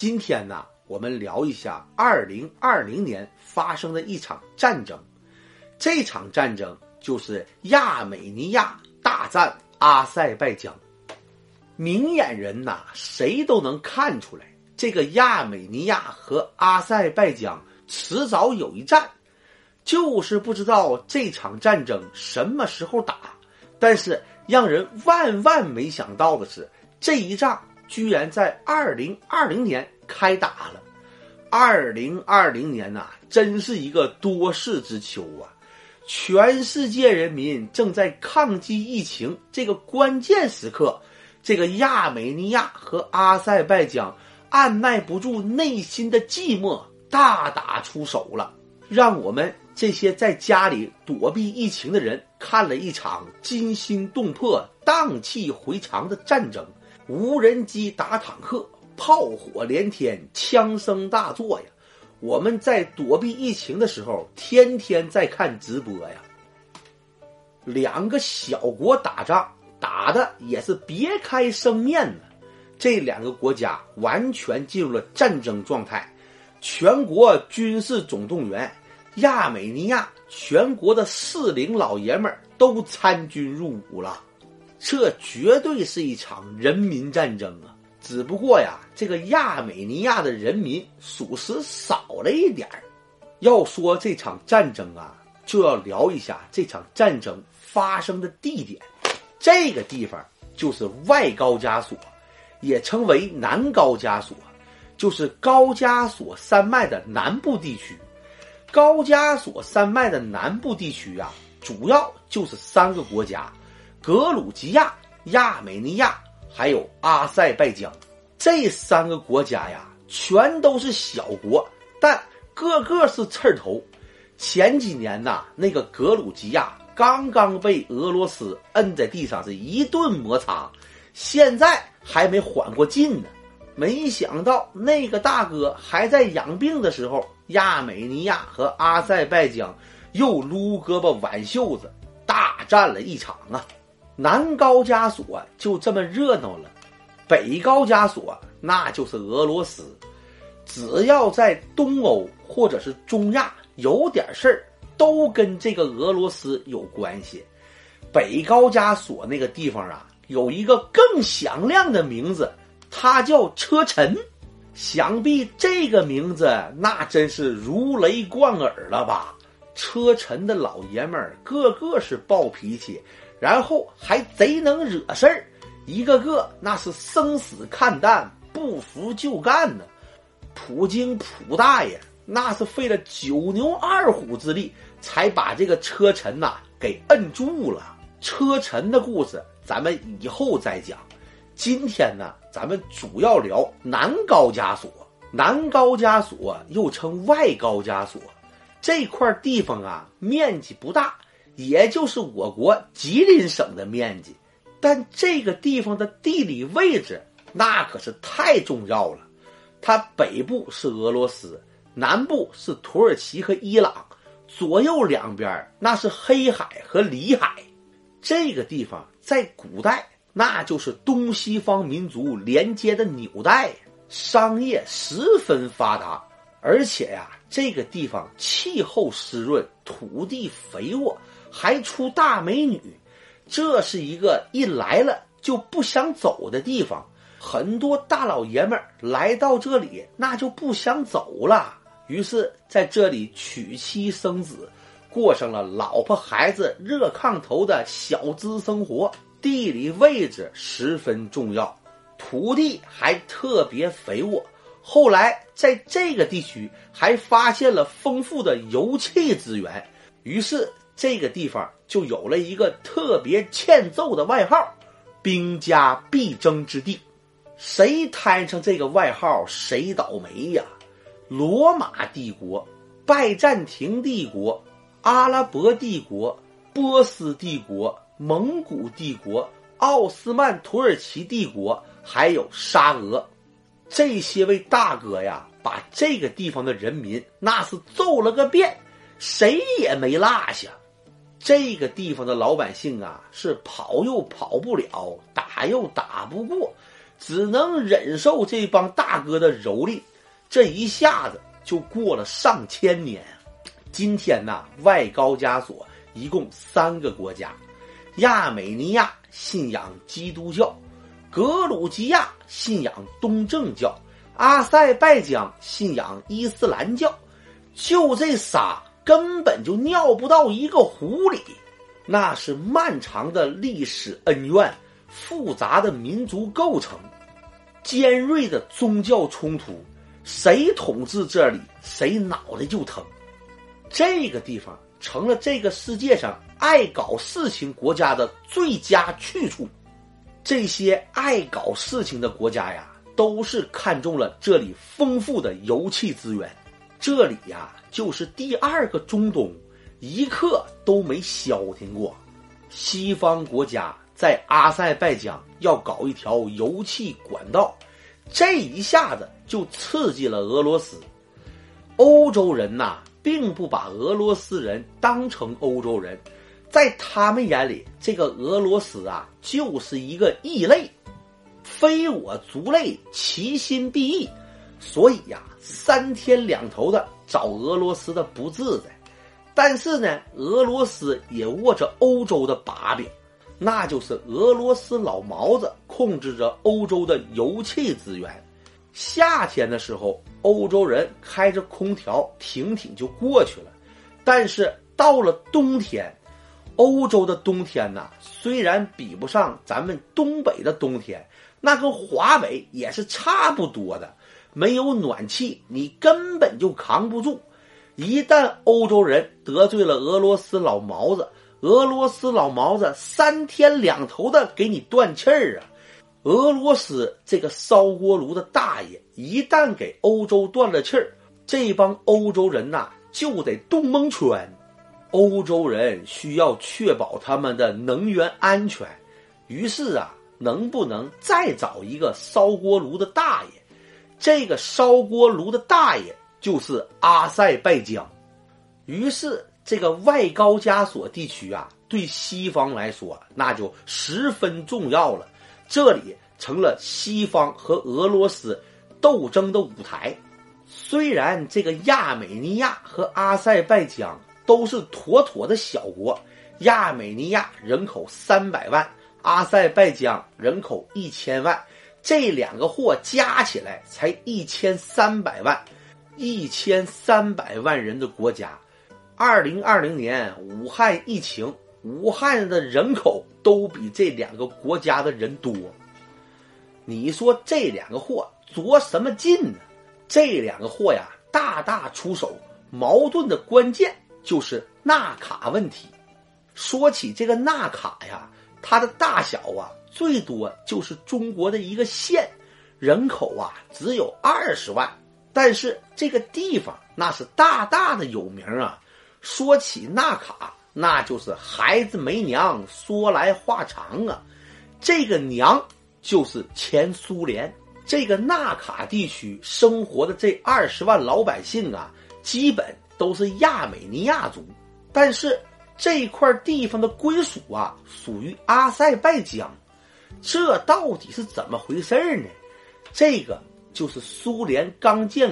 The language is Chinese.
今天呢，我们聊一下二零二零年发生的一场战争。这场战争就是亚美尼亚大战阿塞拜疆。明眼人呐，谁都能看出来，这个亚美尼亚和阿塞拜疆迟早有一战，就是不知道这场战争什么时候打。但是让人万万没想到的是，这一仗。居然在二零二零年开打了，二零二零年呐，真是一个多事之秋啊！全世界人民正在抗击疫情这个关键时刻，这个亚美尼亚和阿塞拜疆按耐不住内心的寂寞，大打出手了，让我们这些在家里躲避疫情的人看了一场惊心动魄、荡气回肠的战争。无人机打坦克，炮火连天，枪声大作呀！我们在躲避疫情的时候，天天在看直播呀。两个小国打仗，打的也是别开生面呢。这两个国家完全进入了战争状态，全国军事总动员，亚美尼亚全国的适龄老爷们儿都参军入伍了。这绝对是一场人民战争啊！只不过呀，这个亚美尼亚的人民属实少了一点儿。要说这场战争啊，就要聊一下这场战争发生的地点。这个地方就是外高加索，也称为南高加索，就是高加索山脉的南部地区。高加索山脉的南部地区啊，主要就是三个国家。格鲁吉亚、亚美尼亚还有阿塞拜疆这三个国家呀，全都是小国，但个个是刺儿头。前几年呐，那个格鲁吉亚刚刚被俄罗斯摁在地上是一顿摩擦，现在还没缓过劲呢。没想到那个大哥还在养病的时候，亚美尼亚和阿塞拜疆又撸胳膊挽袖子，大战了一场啊！南高加索就这么热闹了，北高加索那就是俄罗斯。只要在东欧或者是中亚有点事儿，都跟这个俄罗斯有关系。北高加索那个地方啊，有一个更响亮的名字，它叫车臣。想必这个名字那真是如雷贯耳了吧？车臣的老爷们儿个个是暴脾气。然后还贼能惹事儿，一个个那是生死看淡，不服就干呢。普京普大爷那是费了九牛二虎之力，才把这个车臣呐给摁住了。车臣的故事咱们以后再讲。今天呢，咱们主要聊南高加索。南高加索又称外高加索，这块地方啊，面积不大。也就是我国吉林省的面积，但这个地方的地理位置那可是太重要了。它北部是俄罗斯，南部是土耳其和伊朗，左右两边那是黑海和里海。这个地方在古代那就是东西方民族连接的纽带，商业十分发达。而且呀，这个地方气候湿润，土地肥沃。还出大美女，这是一个一来了就不想走的地方。很多大老爷们儿来到这里，那就不想走了。于是在这里娶妻生子，过上了老婆孩子热炕头的小资生活。地理位置十分重要，土地还特别肥沃。后来在这个地区还发现了丰富的油气资源，于是。这个地方就有了一个特别欠揍的外号——兵家必争之地。谁摊上这个外号，谁倒霉呀！罗马帝国、拜占庭帝国、阿拉伯帝国、波斯帝国、蒙古帝国、奥斯曼土耳其帝国，还有沙俄，这些位大哥呀，把这个地方的人民那是揍了个遍，谁也没落下。这个地方的老百姓啊，是跑又跑不了，打又打不过，只能忍受这帮大哥的蹂躏。这一下子就过了上千年。今天呐，外高加索一共三个国家：亚美尼亚信仰基督教，格鲁吉亚信仰东正教，阿塞拜疆信仰伊斯兰教。就这仨，根本就尿不到一个壶里。那是漫长的历史恩怨，复杂的民族构成，尖锐的宗教。冲突。谁统治这里，谁脑袋就疼。这个地方成了这个世界上爱搞事情国家的最佳去处。这些爱搞事情的国家呀，都是看中了这里丰富的油气资源。这里呀，就是第二个中东。一刻都没消停过，西方国家在阿塞拜疆要搞一条油气管道，这一下子就刺激了俄罗斯。欧洲人呐，并不把俄罗斯人当成欧洲人，在他们眼里，这个俄罗斯啊就是一个异类，非我族类，其心必异。所以呀，三天两头的找俄罗斯的不自在。但是呢，俄罗斯也握着欧洲的把柄，那就是俄罗斯老毛子控制着欧洲的油气资源。夏天的时候，欧洲人开着空调挺挺就过去了。但是到了冬天，欧洲的冬天呐，虽然比不上咱们东北的冬天，那跟华北也是差不多的。没有暖气，你根本就扛不住。一旦欧洲人得罪了俄罗斯老毛子，俄罗斯老毛子三天两头的给你断气儿啊！俄罗斯这个烧锅炉的大爷一旦给欧洲断了气儿，这帮欧洲人呐就得冻蒙圈。欧洲人需要确保他们的能源安全，于是啊，能不能再找一个烧锅炉的大爷？这个烧锅炉的大爷。就是阿塞拜疆，于是这个外高加索地区啊，对西方来说那就十分重要了。这里成了西方和俄罗斯斗争的舞台。虽然这个亚美尼亚和阿塞拜疆都是妥妥的小国，亚美尼亚人口三百万，阿塞拜疆人口一千万，这两个货加起来才一千三百万。一千三百万人的国家，二零二零年武汉疫情，武汉的人口都比这两个国家的人多。你说这两个货着什么劲呢？这两个货呀，大大出手。矛盾的关键就是纳卡问题。说起这个纳卡呀，它的大小啊，最多就是中国的一个县，人口啊只有二十万。但是这个地方那是大大的有名啊！说起纳卡，那就是孩子没娘，说来话长啊。这个娘就是前苏联。这个纳卡地区生活的这二十万老百姓啊，基本都是亚美尼亚族。但是这块地方的归属啊，属于阿塞拜疆。这到底是怎么回事呢？这个。就是苏联刚建